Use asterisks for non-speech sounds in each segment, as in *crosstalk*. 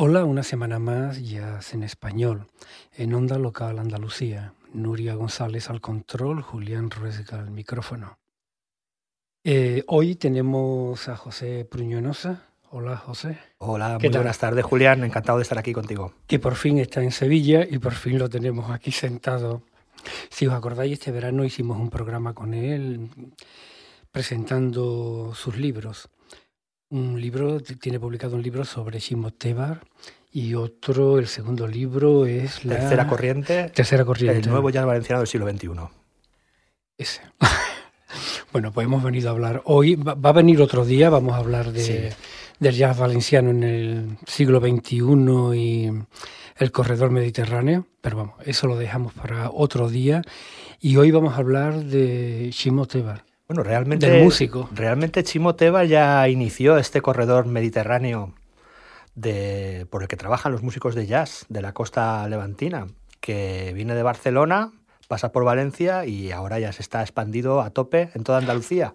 Hola, una semana más, Jazz en español, en Onda Local Andalucía. Nuria González al control, Julián Ruesga al micrófono. Eh, hoy tenemos a José Pruñonosa. Hola, José. Hola, muy buenas tardes, Julián. Encantado de estar aquí contigo. Que por fin está en Sevilla y por fin lo tenemos aquí sentado. Si os acordáis, este verano hicimos un programa con él presentando sus libros un libro, tiene publicado un libro sobre Shimon Tebar y otro, el segundo libro es la... Tercera corriente. Tercera corriente. El nuevo jazz valenciano del siglo XXI. Ese. *laughs* bueno, pues hemos venido a hablar hoy, va, a venir otro día, vamos a hablar de, del jazz valenciano en el siglo XXI y el corredor mediterráneo, pero vamos, eso lo dejamos para otro día. Y hoy vamos a hablar de Shimo Tebar. Bueno, realmente, músico. realmente Chimo Teba ya inició este corredor mediterráneo de, por el que trabajan los músicos de jazz de la costa levantina, que viene de Barcelona, pasa por Valencia y ahora ya se está expandido a tope en toda Andalucía.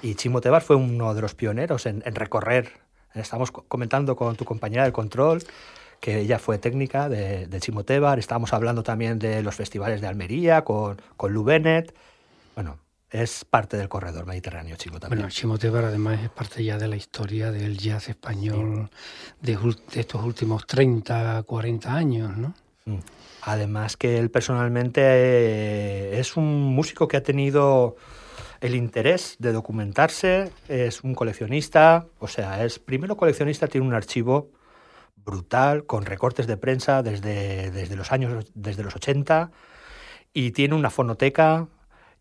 Y Chimo Tebar fue uno de los pioneros en, recorrer. Estamos comentando con tu compañera del control que ella fue técnica de, de Chimo Tebar. Estábamos hablando también de los festivales de Almería con, con Lou Bennett. Bueno, es parte del corredor mediterráneo Chimo también. Bueno, Chimo Tebar además es parte ya de la historia del jazz español de, estos últimos 30, 40 años, ¿no? Además que él personalmente eh, es un músico que ha tenido el interés de documentarse, es un coleccionista, o sea, es primero coleccionista, tiene un archivo brutal con recortes de prensa desde, desde los años desde los 80 y tiene una fonoteca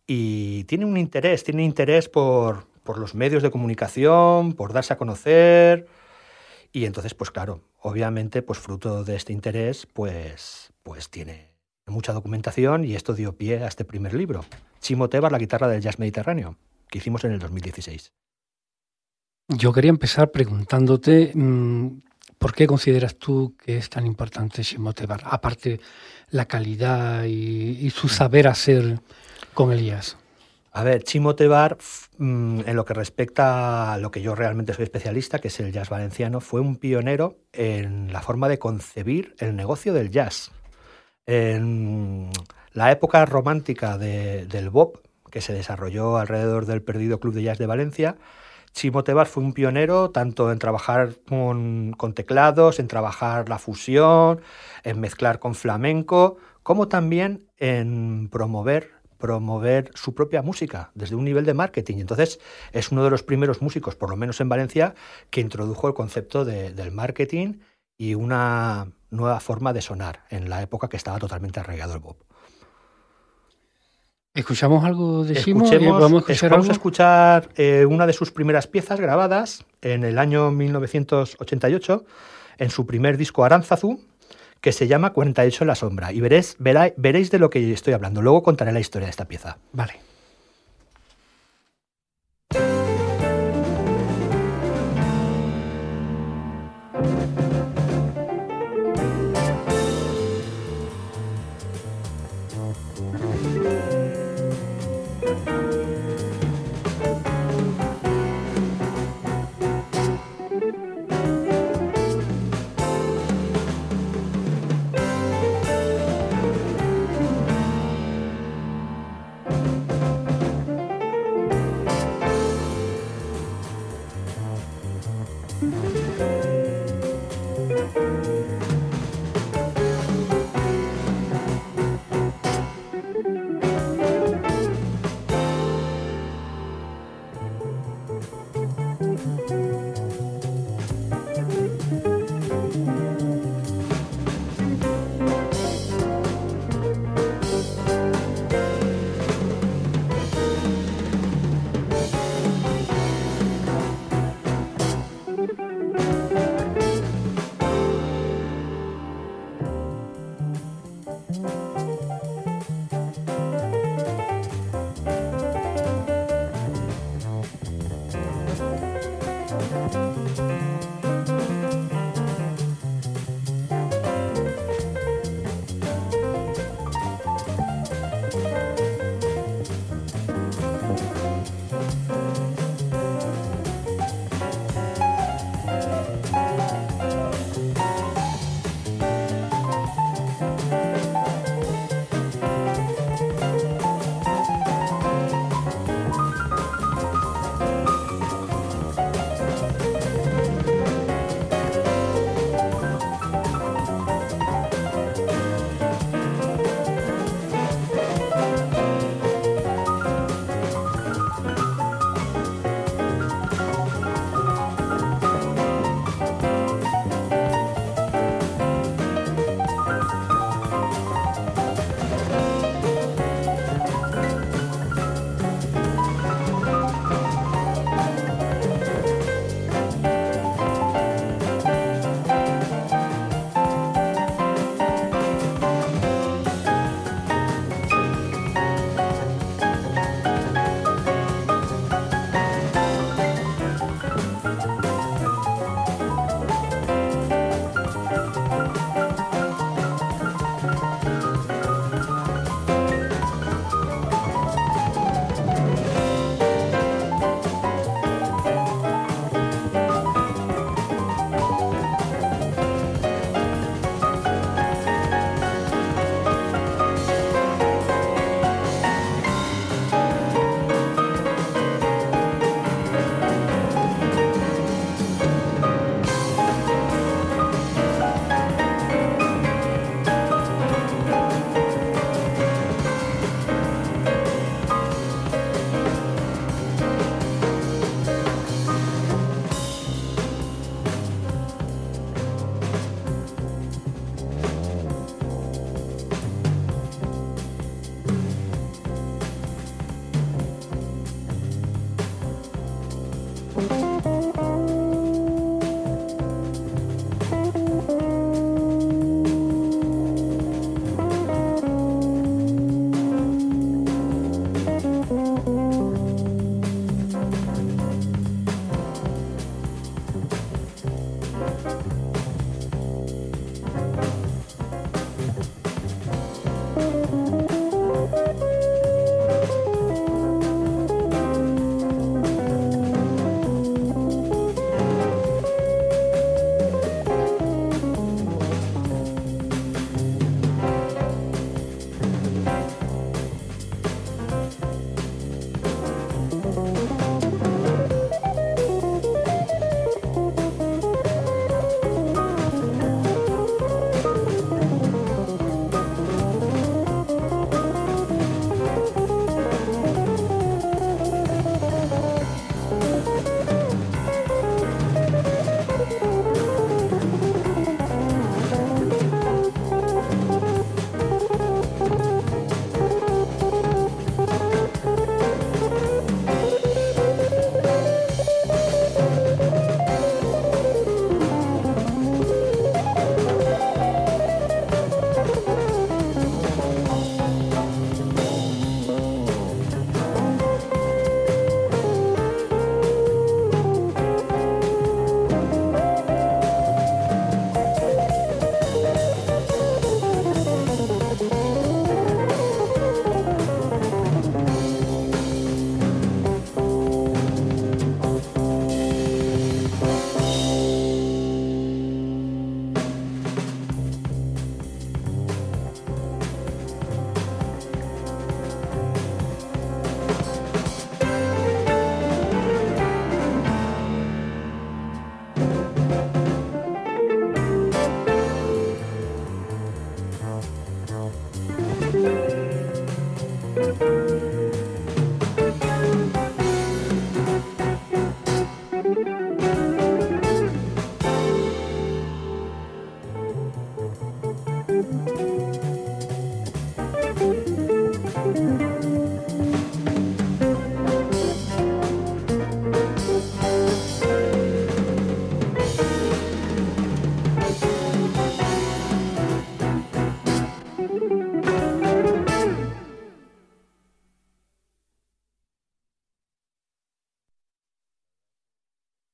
y tiene un interés, tiene interés por, por los medios de comunicación, por darse a conocer. Y entonces, pues claro, obviamente, pues fruto de este interés, pues, pues tiene mucha documentación y esto dio pie a este primer libro, Chimo Tebar, la guitarra del jazz mediterráneo, que hicimos en el 2016. Yo quería empezar preguntándote mm, por qué consideras tú que es tan importante Chimo Tebar, aparte la calidad y, y su saber hacer con Elías? A ver, Chimo Tebar, mm, en lo que respecta a lo que yo realmente soy especialista, que es el jazz valenciano, fue un pionero en la forma de concebir el negocio del jazz. En la época romántica del Bob, que se desarrolló alrededor del perdido Club de Jazz de Valencia, Chimo Tebar fue un pionero tanto en trabajar con, con teclados, en trabajar la fusión, en mezclar con flamenco, como también en promover promover su propia música desde un nivel de marketing. Entonces, es uno de los primeros músicos, por lo menos en Valencia, que introdujo el concepto del marketing y una nueva forma de sonar en la época que estaba totalmente arraigado el Bob. ¿Escuchamos algo de Simo? ¿Vamos a escuchar, vamos a escuchar eh, una de sus primeras piezas grabadas en el año 1988 en su primer disco Aranzazu, que se llama 48 en la sombra y veréis, veréis de lo que estoy hablando. Luego contaré la historia de esta pieza. Vale.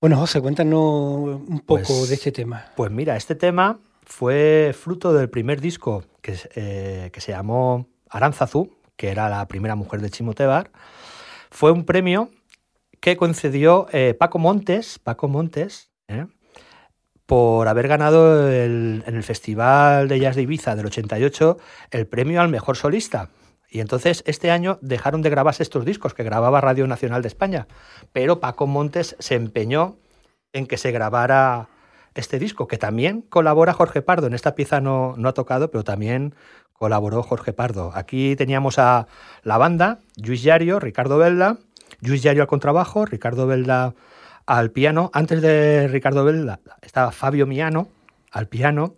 Bueno, José, cuéntanos un poco Pues- de este tema. Pues mira, este tema fue fruto del primer disco que, s- eh, que se llamó Aranzazú, que era la primera mujer de Chimotebar. Fue un premio que concedió eh, Paco Montes, Paco Montes, ¿eh? por haber ganado el- en el Festival de Jazz de Ibiza del 88 el premio al mejor solista. Y entonces este año dejaron de grabarse estos discos que grababa Radio Nacional de España. Pero Paco Montes se empeñó en que se grabara este disco, que también colabora Jorge Pardo. En esta pieza no, no ha tocado, pero también colaboró Jorge Pardo. Aquí teníamos a la banda, Luis Yario, Ricardo Velda, Luis Yario al contrabajo, Ricardo Velda al piano. Antes de Ricardo Velda estaba Fabio Miano al piano,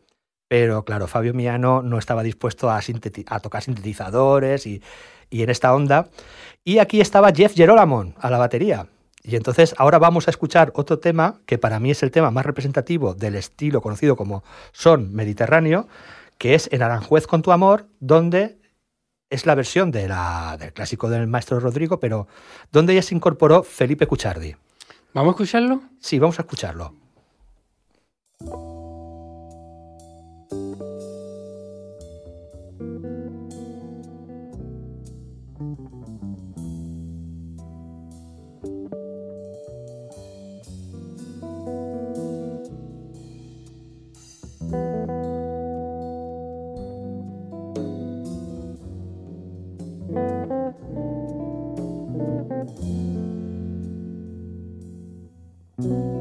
pero claro, Fabio Miano no estaba dispuesto a, tocar sintetizadores y, y en esta onda. Y aquí estaba Jeff Gerolamon a la batería. Y entonces ahora vamos a escuchar otro tema que para mí es el tema más representativo del estilo conocido como son mediterráneo, que es En Aranjuez con tu amor, donde es la versión de la, del clásico del maestro Rodrigo, pero donde ya se incorporó Felipe Cuchardi. ¿Vamos a escucharlo? Sí, vamos a escucharlo. thank you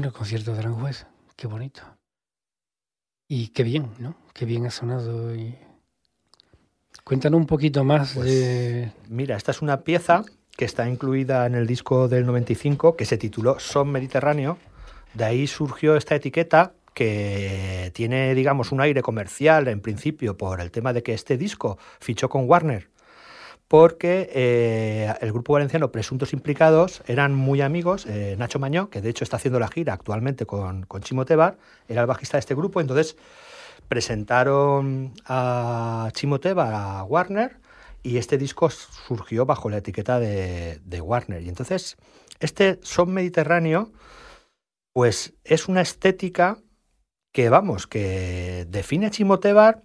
Bueno, el concierto de Aranjuez, qué bonito. Y qué bien, ¿no? Qué bien ha sonado. Y... Cuéntanos un poquito más Pues, de... Mira, esta es una pieza que está incluida en el disco del 95 que se tituló Son Mediterráneo. De ahí surgió esta etiqueta que tiene, digamos, un aire comercial en principio por el tema de que este disco fichó con Warner porque eh, el grupo valenciano Presuntos Implicados eran muy amigos. Eh, Nacho Mañó, que de hecho está haciendo la gira actualmente con, con Chimo Tebar, era el bajista de este grupo, entonces presentaron a Chimo Tebar a Warner y este disco surgió bajo la etiqueta de, Warner. Y entonces, este son mediterráneo, pues es una estética que, vamos, que define a Chimo Tebar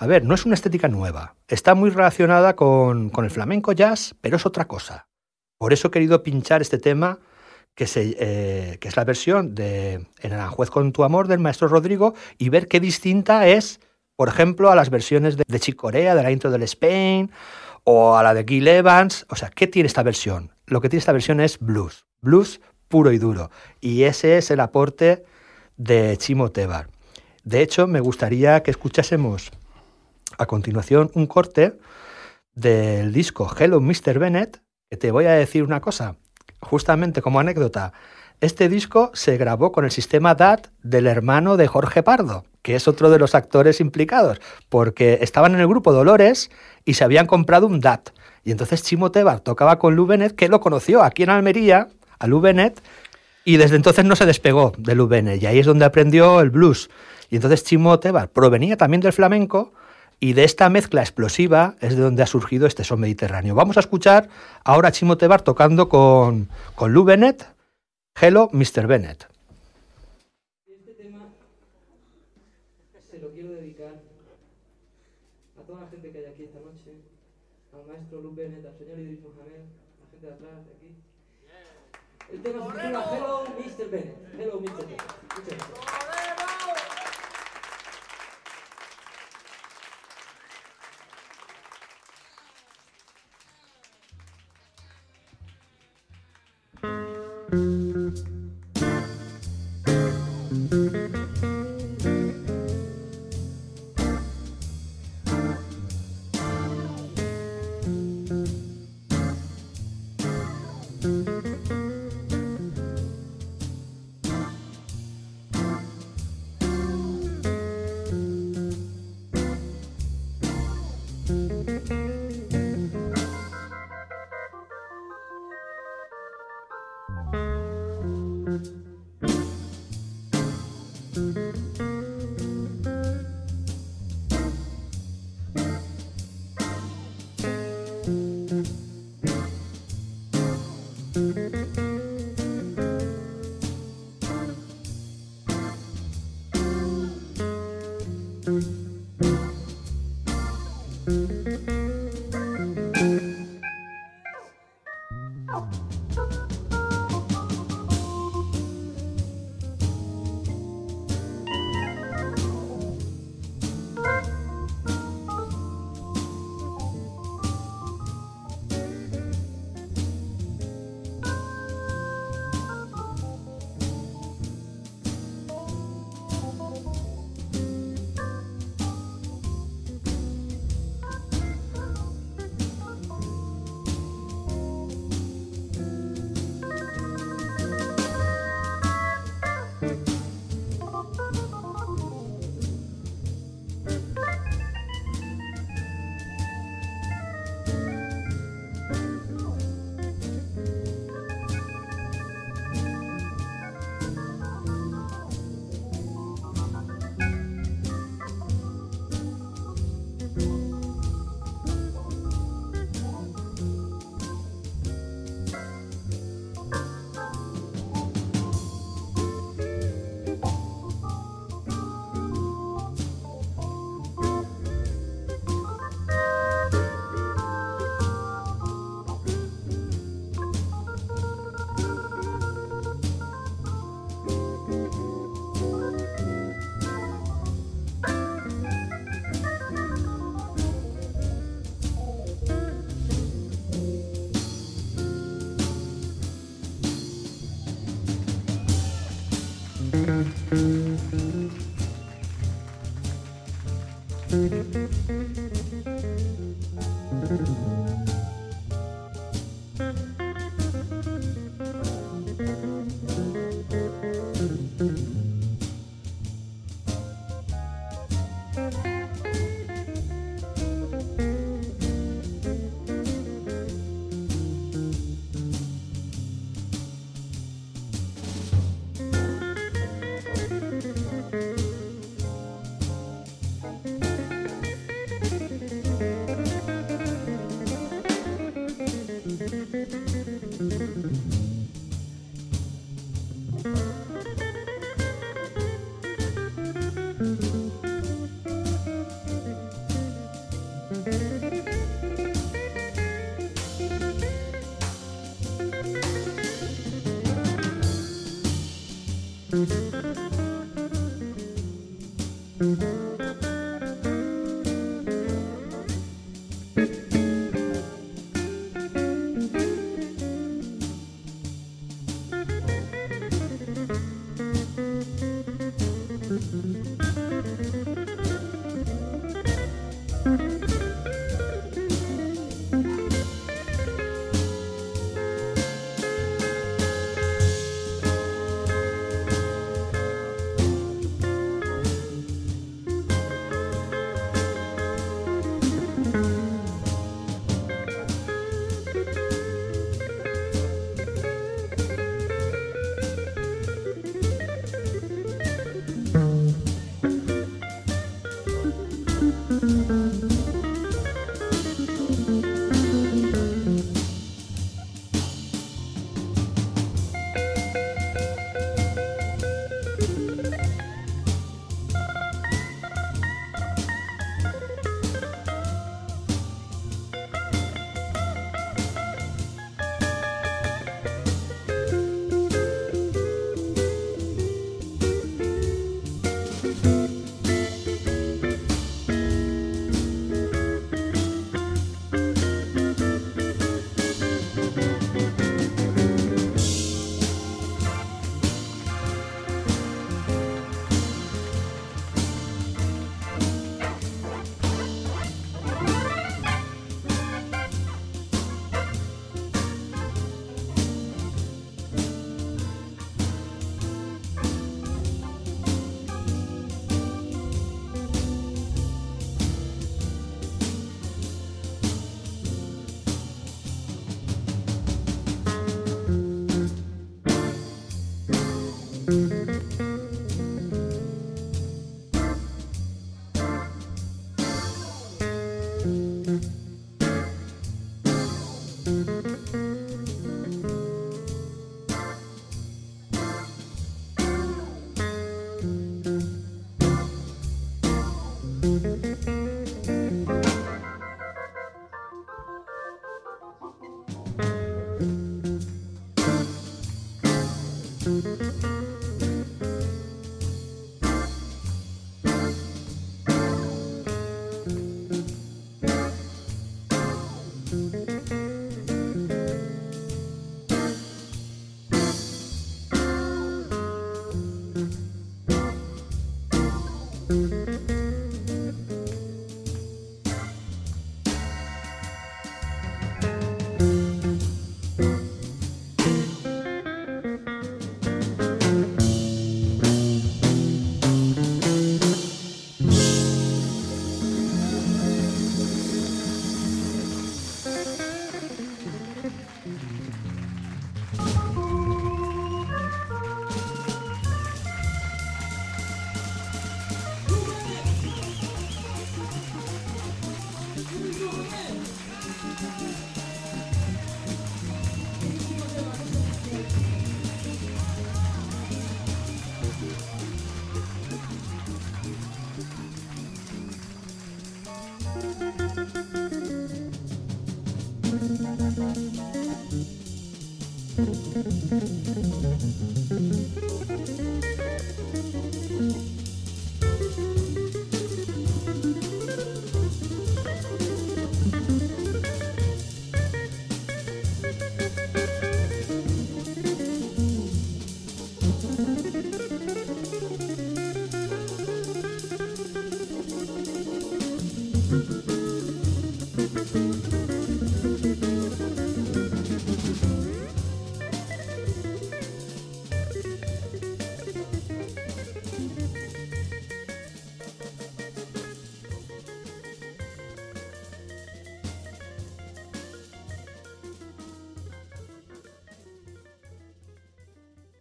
a ver, no es una estética nueva. Está muy relacionada con, el flamenco jazz, pero es otra cosa. Por eso he querido pinchar este tema, eh, que es la versión de En Aranjuez con tu amor del maestro Rodrigo, y ver qué distinta es, por ejemplo, a las versiones de, de Chick Corea, de la intro del Spain, o a la de Gil Evans. O sea, ¿qué tiene esta versión? Lo que tiene esta versión es blues. Blues puro y duro. Y ese es el aporte de Chimo Tebar. De hecho, me gustaría que escuchásemos a continuación un corte del disco Hello Mr. Bennett, que te voy a decir una cosa, justamente como anécdota. Este disco se grabó con el sistema DAT del hermano de Jorge Pardo, que es otro de los actores implicados, porque estaban en el grupo Dolores y se habían comprado un DAT. Y entonces Chimo Tebar tocaba con Lou Bennett, que lo conoció aquí en Almería, a Lou Bennett, y desde entonces no se despegó de Lou Bennett. Y ahí es donde aprendió el blues. Y entonces Chimo Tebar provenía también del flamenco, y de esta mezcla explosiva es de donde ha surgido este son mediterráneo. Vamos a escuchar ahora a Chimo Tebar tocando con, con Lou Bennett, Hello, Mr. Bennett.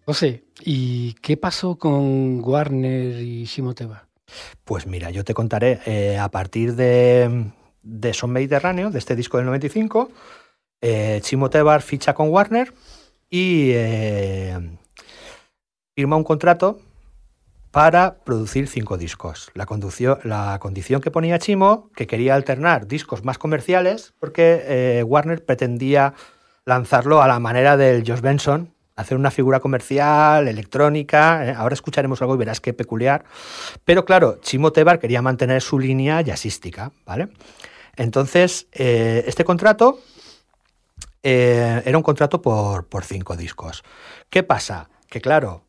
José, ¿y qué pasó con Warner y Shimoteva? Pues mira, yo te contaré, eh, a partir de, de Son Mediterráneo, de este disco del 95, eh, Chimo ficha con Warner y eh, firma un contrato para producir cinco discos. La, la condición que ponía Chimo, que quería alternar discos más comerciales, porque eh, Warner pretendía lanzarlo a la manera del Josh Benson, hacer una figura comercial, electrónica. ¿eh? Ahora escucharemos algo y verás qué peculiar. Pero claro, Chimo Tebar quería mantener su línea jazzística, ¿vale? Entonces, eh, este contrato eh, era un contrato por, por, cinco discos. ¿Qué pasa? Que claro,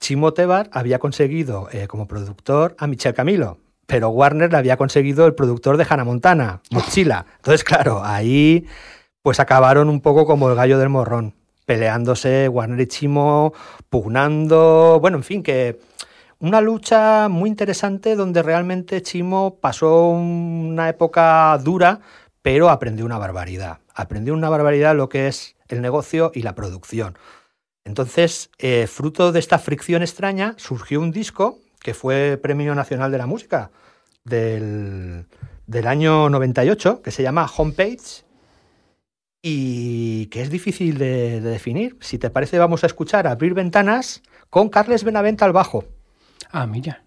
Chimo Tebar había conseguido como productor a Michel Camilo, pero Warner le había conseguido el productor de Hannah Montana, Mochila. Entonces, claro, ahí pues acabaron un poco como el gallo del morrón peleándose Warner y Chimo, pugnando, bueno, en fin, que una lucha muy interesante donde realmente Chimo pasó una época dura, pero aprendió una barbaridad. Aprendió una barbaridad lo que es el negocio y la producción. Entonces, eh, fruto de esta fricción extraña, surgió un disco que fue Premio Nacional de la Música del, del año 98, que se llama Homepage, y que es difícil de, definir. Si te parece, vamos a escuchar Abrir Ventanas con Carles Benavente al bajo. Ah, mira.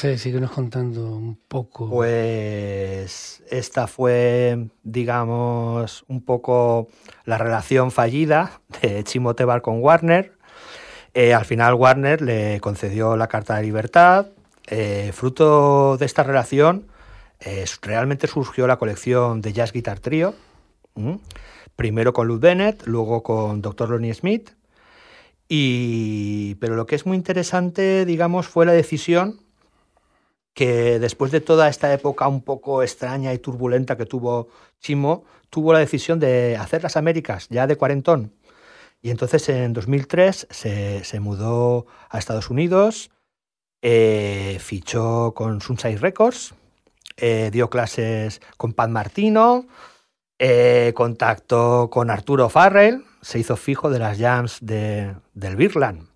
Sí, síguenos contando un poco. Pues esta fue, digamos, un poco la relación fallida de Chimo Tebar con Warner. Eh, al final Warner le concedió la Carta de Libertad. Eh, fruto de esta relación, eh, realmente surgió la colección de Jazz Guitar Trio. Primero con Lou Bennett, luego con Dr. Lonnie Smith. Pero lo que es muy interesante, digamos, fue la decisión que después de toda esta época un poco extraña y turbulenta que tuvo Chimo, tuvo la decisión de hacer las Américas, ya de cuarentón. Y entonces en 2003 se, mudó a Estados Unidos, eh, fichó con Sunshine Records, eh, dio clases con Pat Martino, eh, contactó con Arturo Farrell, se hizo fijo de las jams de, del Birland.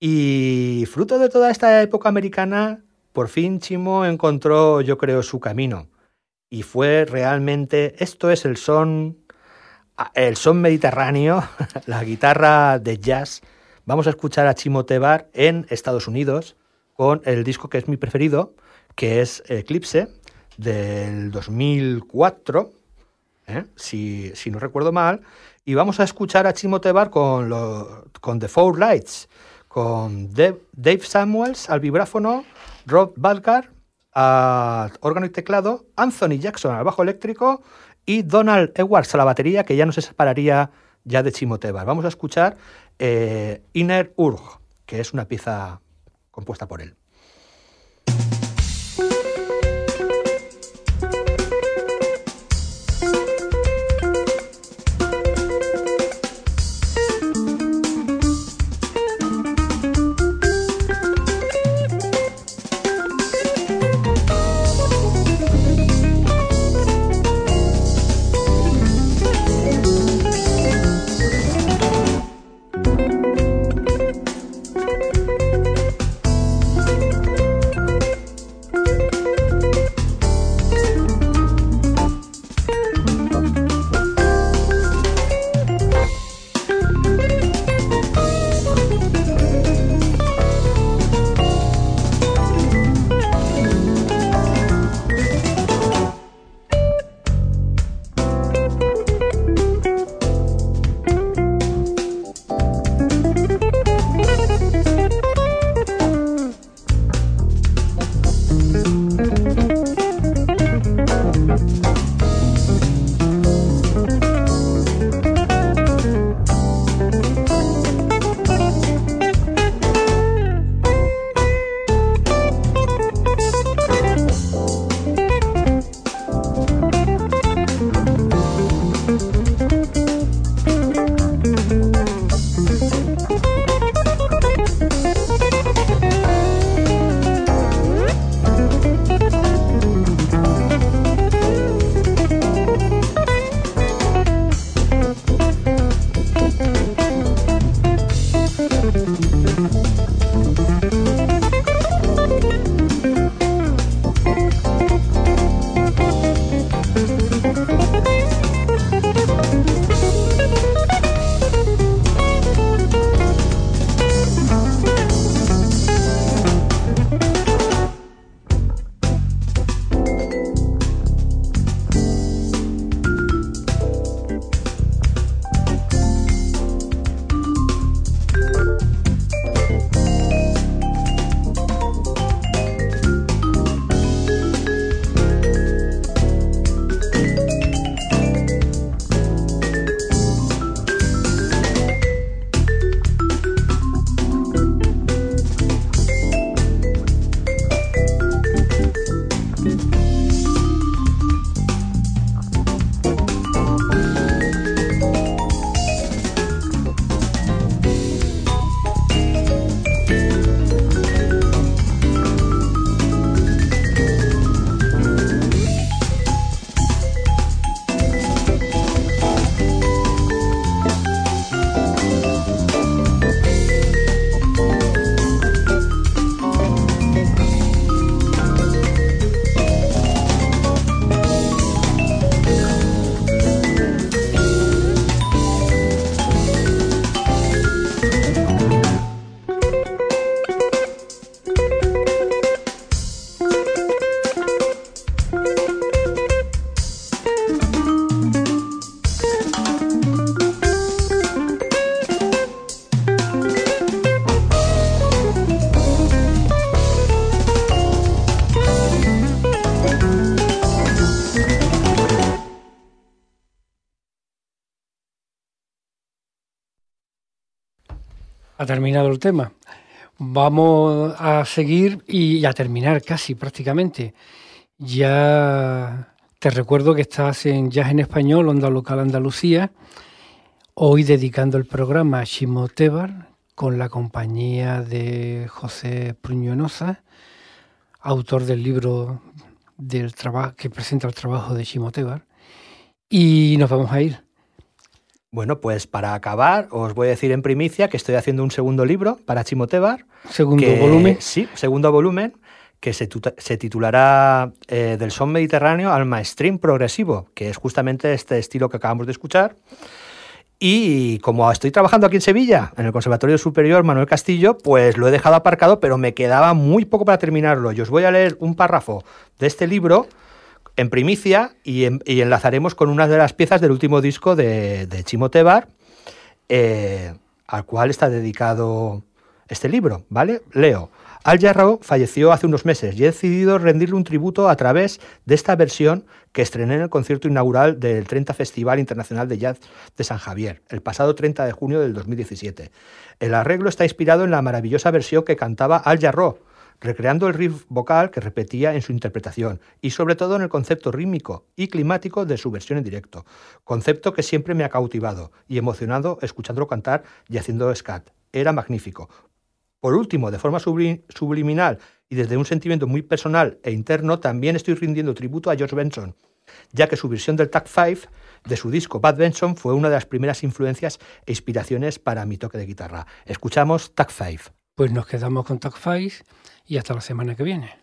Y fruto de toda esta época americana, por fin Chimo encontró, yo creo, su camino. Y fue realmente, esto es el son, el son mediterráneo, *laughs* la guitarra de jazz. Vamos a escuchar a Chimo Tebar en Estados Unidos con el disco que es mi preferido, que es Eclipse, del 2004, ¿eh? si, no recuerdo mal. Y vamos a escuchar a Chimo Tebar con, con The Four Lights, con Dave Samuels al vibráfono, Rob Balcar al órgano y teclado, Anthony Jackson al bajo eléctrico y Donald Edwards a la batería, que ya no se separaría ya de Chimoteba. Vamos a escuchar eh, Inner Urg, que es una pieza compuesta por él. Ha terminado el tema. Vamos a seguir y a terminar casi prácticamente. Ya te recuerdo que estás en Jazz en Español, Onda Local Andalucía, hoy dedicando el programa a Shimo Tebar con la compañía de José Pruñonosa, autor del libro del que presenta el trabajo de Shimo Tebar. Y nos vamos a ir. Bueno, pues para acabar, os voy a decir en primicia que estoy haciendo un segundo libro para Chimotebar. Segundo volumen. Sí, segundo volumen, que se, titulará eh, Del son mediterráneo al maestrín progresivo, que es justamente este estilo que acabamos de escuchar. Y como estoy trabajando aquí en Sevilla, en el Conservatorio Superior Manuel Castillo, pues lo he dejado aparcado, pero me quedaba muy poco para terminarlo. Y os voy a leer un párrafo de este libro en primicia y, enlazaremos con una de las piezas del último disco de, Chimo Tebar, eh, al cual está dedicado este libro, ¿vale? Leo. Al Jarrao falleció hace unos meses y he decidido rendirle un tributo a través de esta versión que estrené en el concierto inaugural del 30 Festival Internacional de Jazz de San Javier, el pasado 30 de junio del 2017. El arreglo está inspirado en la maravillosa versión que cantaba Al Jarreau, recreando el riff vocal que repetía en su interpretación y sobre todo en el concepto rítmico y climático de su versión en directo, concepto que siempre me ha cautivado y emocionado escuchándolo cantar y haciendo scat. Era magnífico. Por último, de forma subliminal y desde un sentimiento muy personal e interno, también estoy rindiendo tributo a George Benson, ya que su versión del Tag 5 de su disco Bad Benson fue una de las primeras influencias e inspiraciones para mi toque de guitarra. Escuchamos Tag 5. Pues nos quedamos con 5 y hasta la semana que viene.